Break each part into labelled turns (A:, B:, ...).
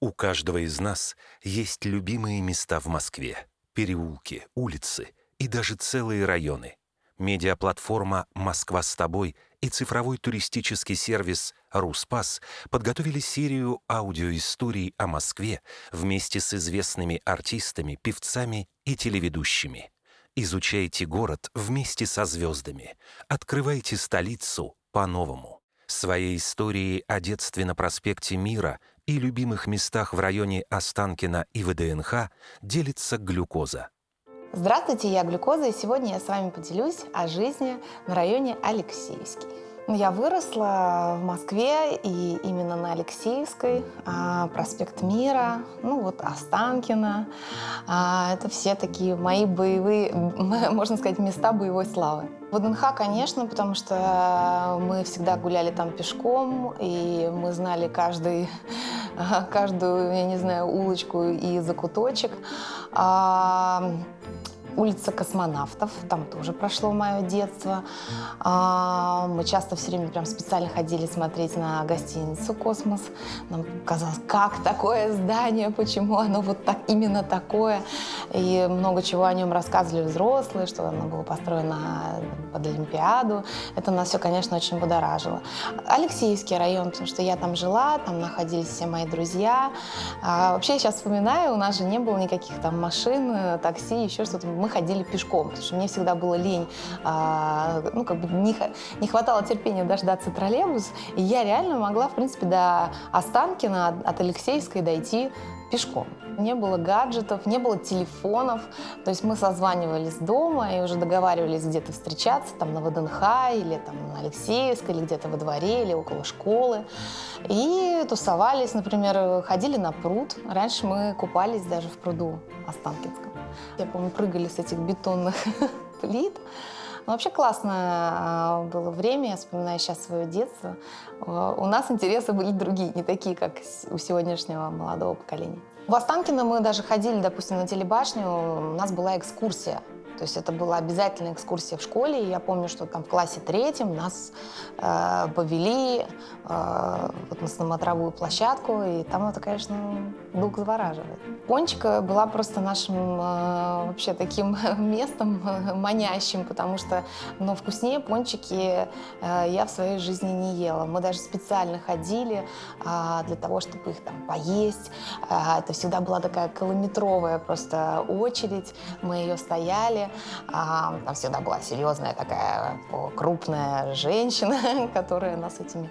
A: У каждого из нас есть любимые места в Москве. Переулки, улицы и даже целые районы. Медиаплатформа «Москва с тобой» и цифровой туристический сервис «Руспас» подготовили серию аудиоисторий о Москве вместе с известными артистами, певцами и телеведущими. Изучайте город вместе со звездами. Открывайте столицу по-новому. Своей истории о детстве на проспекте Мира и любимых местах в районе Останкина и ВДНХ делится глюкоза.
B: Здравствуйте, я Глюкоза, и сегодня я с вами поделюсь о жизни на районе Алексеевский. Ну, я выросла в Москве, и именно на Алексеевской, а, проспект Мира, ну вот Останкино. А, это все такие мои боевые, можно сказать, места боевой славы. ВДНХ, конечно, потому что мы всегда гуляли там пешком, и мы знали каждый, каждую, я не знаю, улочку и закуточек. Улица космонавтов, там тоже прошло мое детство. А, мы часто все время прям специально ходили смотреть на гостиницу «Космос». Нам казалось, как такое здание, почему оно вот так, именно такое. И много чего о нем рассказывали взрослые, что оно было построено под Олимпиаду. Это нас все, конечно, очень будоражило. Алексеевский район, потому что я там жила, там находились все мои друзья. А, вообще, я сейчас вспоминаю, у нас же не было никаких там машин, такси, еще что-то мы ходили пешком, потому что мне всегда было лень, а, ну, как бы не, не хватало терпения дождаться троллейбус, и я реально могла, в принципе, до Останкина от, Алексеевской дойти пешком. Не было гаджетов, не было телефонов. То есть мы созванивались дома и уже договаривались где-то встречаться, там на ВДНХ или там на Алексеевской, или где-то во дворе, или около школы. И тусовались, например, ходили на пруд. Раньше мы купались даже в пруду Останкинском. Я помню, прыгали с этих бетонных плит. Но вообще классное а, было время, я вспоминаю сейчас свое детство. У нас интересы были другие, не такие, как у сегодняшнего молодого поколения. В Останкино мы даже ходили, допустим, на телебашню, у нас была экскурсия то есть это была обязательная экскурсия в школе. И я помню, что там в классе третьем нас э, повели э, вот на смотровую площадку, и там это, конечно, дух завораживает. Пончика была просто нашим э, вообще таким местом манящим, потому что, ну, вкуснее пончики э, я в своей жизни не ела. Мы даже специально ходили э, для того, чтобы их там поесть. Э, это всегда была такая километровая просто очередь. Мы ее стояли, а, там всегда была серьезная такая крупная женщина, которая нас этими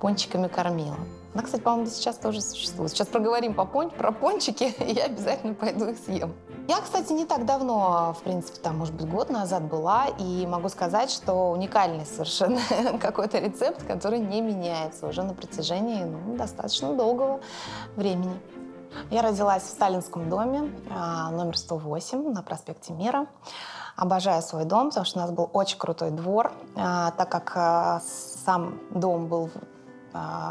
B: пончиками кормила. Она, кстати, по-моему, сейчас тоже существует. Сейчас проговорим по пон- про пончики, и я обязательно пойду их съем. Я, кстати, не так давно, в принципе, там, может быть, год назад была, и могу сказать, что уникальный совершенно какой-то рецепт, который не меняется уже на протяжении ну, достаточно долгого времени. Я родилась в Сталинском доме, а, номер 108 на проспекте Мира. Обожаю свой дом, потому что у нас был очень крутой двор, а, так как а, сам дом был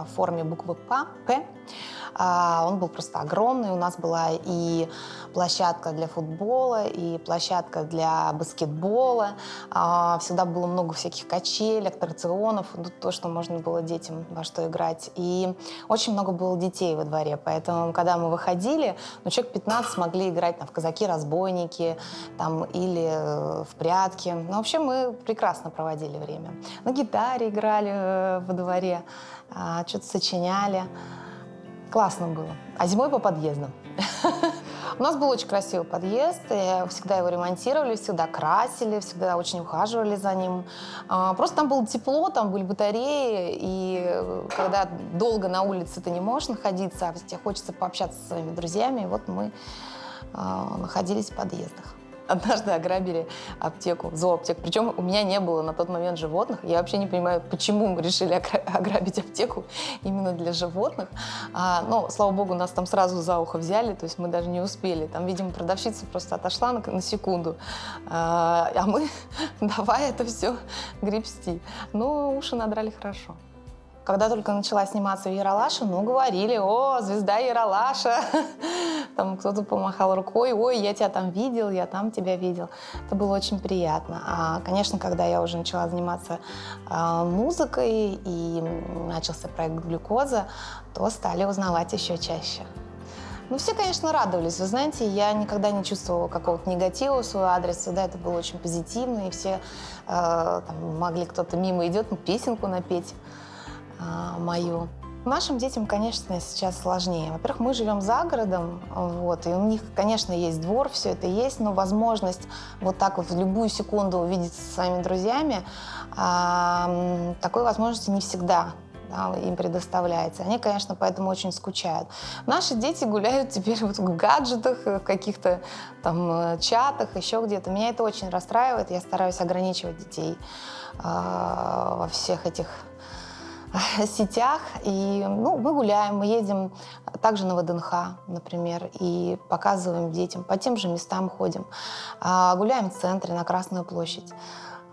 B: в форме буквы П. А, он был просто огромный. У нас была и площадка для футбола, и площадка для баскетбола. А, всегда было много всяких качелек, аттракционов, ну, то, что можно было детям во что играть. И очень много было детей во дворе, поэтому, когда мы выходили, ну, человек 15 могли играть там, в казаки-разбойники там, или э, в прятки. Ну, вообще мы прекрасно проводили время. На гитаре играли э, во дворе, а, что-то сочиняли. Классно было. А зимой по подъездам. У нас был очень красивый подъезд, и всегда его ремонтировали, всегда красили, всегда очень ухаживали за ним. А, просто там было тепло, там были батареи, и когда долго на улице ты не можешь находиться, а тебе хочется пообщаться со своими друзьями, вот мы а, находились в подъездах. Однажды ограбили аптеку, зооаптеку. Причем у меня не было на тот момент животных. Я вообще не понимаю, почему мы решили ограбить аптеку именно для животных. А, но, слава богу, нас там сразу за ухо взяли, то есть мы даже не успели. Там, видимо, продавщица просто отошла на, на секунду. А, а мы давай это все гребсти. Ну, уши надрали хорошо. Когда только начала сниматься в Яралаше, ну, говорили, о, звезда Яралаша. Там кто-то помахал рукой, ой, я тебя там видел, я там тебя видел. Это было очень приятно. А, конечно, когда я уже начала заниматься а, музыкой и начался проект «Глюкоза», то стали узнавать еще чаще. Ну, все, конечно, радовались. Вы знаете, я никогда не чувствовала какого-то негатива в свой адрес. Всегда это было очень позитивно, и все э, там, могли кто-то мимо идет, песенку напеть э, мою. Нашим детям, конечно, сейчас сложнее. Во-первых, мы живем за городом, вот, и у них, конечно, есть двор, все это есть, но возможность вот так вот в любую секунду увидеться со своими друзьями, э, такой возможности не всегда да, им предоставляется. Они, конечно, поэтому очень скучают. Наши дети гуляют теперь вот в гаджетах, в каких-то там э, чатах, еще где-то. Меня это очень расстраивает. Я стараюсь ограничивать детей э, во всех этих сетях. И ну, мы гуляем, мы едем также на ВДНХ, например, и показываем детям. По тем же местам ходим. А, гуляем в центре, на Красную площадь.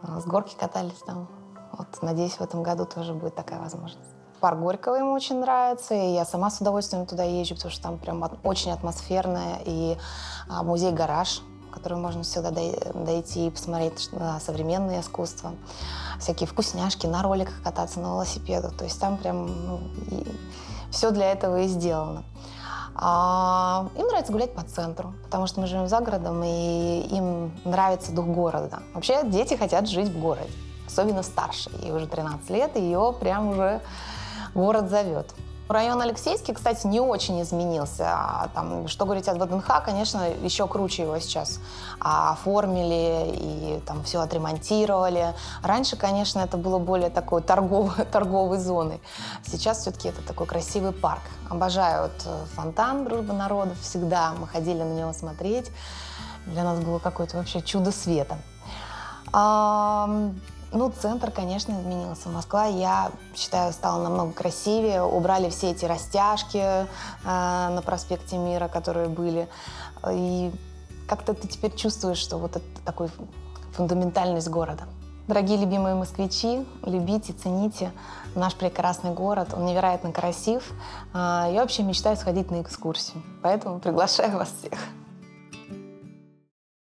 B: А, с горки катались там. Вот, надеюсь, в этом году тоже будет такая возможность. Парк Горького ему очень нравится, и я сама с удовольствием туда езжу, потому что там прям очень атмосферное, и а, музей-гараж, в который можно всегда дойти и посмотреть на современное искусство, всякие вкусняшки, на роликах кататься, на велосипедах, то есть там прям ну, все для этого и сделано. А, им нравится гулять по центру, потому что мы живем за городом, и им нравится дух города. Вообще дети хотят жить в городе особенно старшей. Ей уже 13 лет, и ее прям уже город зовет. Район Алексейский, кстати, не очень изменился. А там, что говорить о ВДНХ, конечно, еще круче его сейчас оформили и там все отремонтировали. Раньше, конечно, это было более такой торговой, торговой зоной. Сейчас все-таки это такой красивый парк. Обожаю э, фонтан Дружбы народов. Всегда мы ходили на него смотреть. Для нас было какое-то вообще чудо света. Ну, центр, конечно, изменился. Москва, я считаю, стала намного красивее. Убрали все эти растяжки э, на проспекте Мира, которые были. И как-то ты теперь чувствуешь, что вот это такой фундаментальность города. Дорогие любимые москвичи, любите, цените наш прекрасный город. Он невероятно красив. Э, я вообще мечтаю сходить на экскурсию. Поэтому приглашаю вас всех.